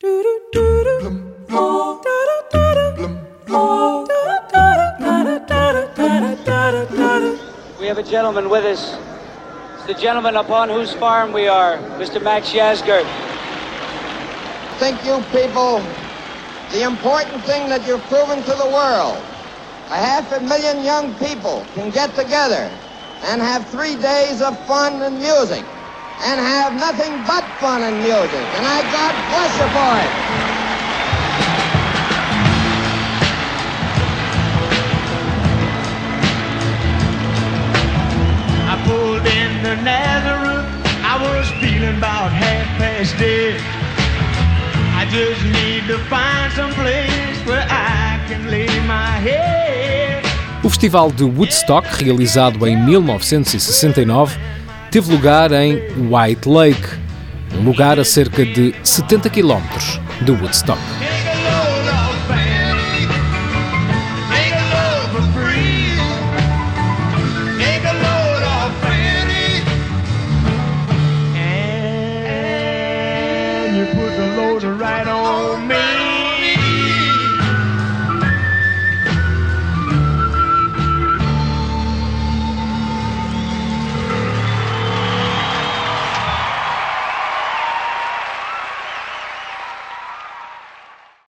We have a gentleman with us. It's the gentleman upon whose farm we are, Mr. Max Yasgur. Thank you people, the important thing that you've proven to the world, a half a million young people can get together and have three days of fun and music and have nothing but fun and music. And I God bless you for it. I pulled into Nazareth. I was feeling about half past dead. I just need to find some place where I can lay my head. O Festival de Woodstock, realizado em 1969, teve lugar em White Lake, um lugar a cerca de 70 km de Woodstock.